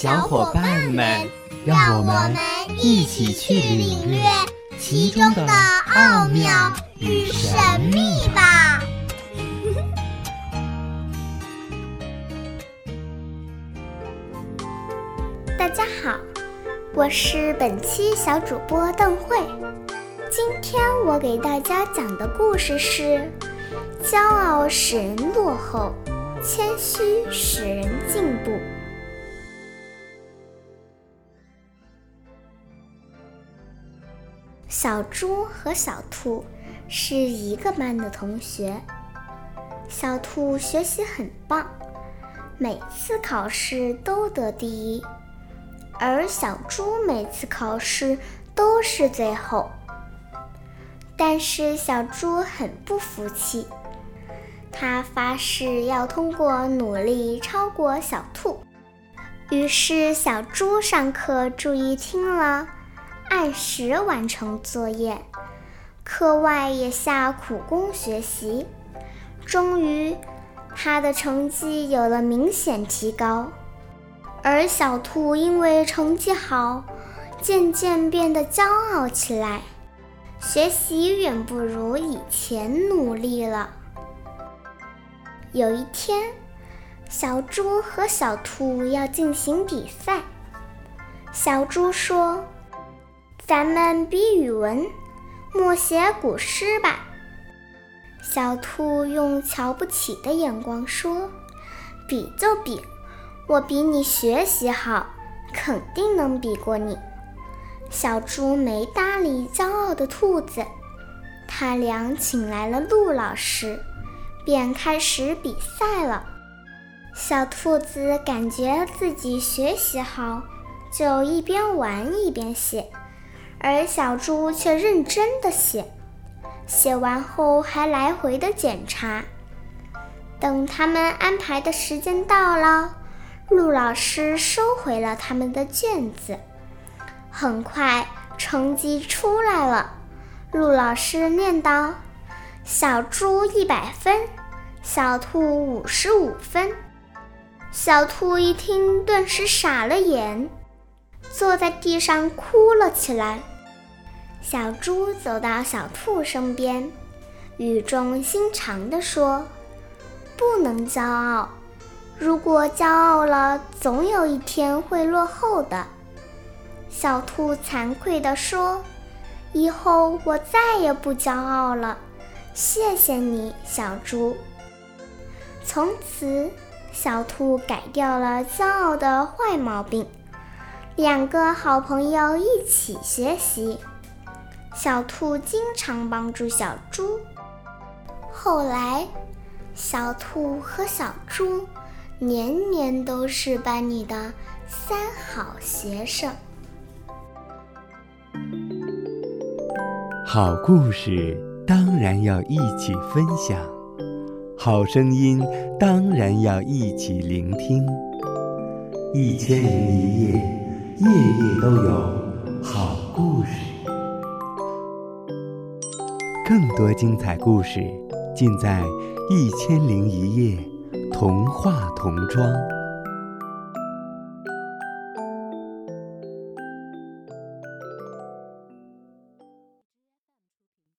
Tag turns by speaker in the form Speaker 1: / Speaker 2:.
Speaker 1: 小伙伴们，让我们一起去领略其中的奥妙与神秘吧！大家好，我是本期小主播邓慧。今天我给大家讲的故事是：骄傲使人落后，谦虚使人进步。小猪和小兔是一个班的同学。小兔学习很棒，每次考试都得第一，而小猪每次考试都是最后。但是小猪很不服气，他发誓要通过努力超过小兔。于是小猪上课注意听了。按时完成作业，课外也下苦功学习，终于，他的成绩有了明显提高。而小兔因为成绩好，渐渐变得骄傲起来，学习远不如以前努力了。有一天，小猪和小兔要进行比赛，小猪说。咱们比语文，默写古诗吧。小兔用瞧不起的眼光说：“比就比，我比你学习好，肯定能比过你。”小猪没搭理骄傲的兔子，他俩请来了陆老师，便开始比赛了。小兔子感觉自己学习好，就一边玩一边写。而小猪却认真的写，写完后还来回的检查。等他们安排的时间到了，陆老师收回了他们的卷子。很快，成绩出来了。陆老师念道：“小猪一百分，小兔五十五分。”小兔一听，顿时傻了眼，坐在地上哭了起来。小猪走到小兔身边，语重心长地说：“不能骄傲，如果骄傲了，总有一天会落后的。”小兔惭愧地说：“以后我再也不骄傲了，谢谢你，小猪。”从此，小兔改掉了骄傲的坏毛病，两个好朋友一起学习。小兔经常帮助小猪。后来，小兔和小猪年年都是班里的三好学生。
Speaker 2: 好故事当然要一起分享，好声音当然要一起聆听。一千零一夜，夜夜都有好故事。更多精彩故事，尽在《一千零一夜》童话童装。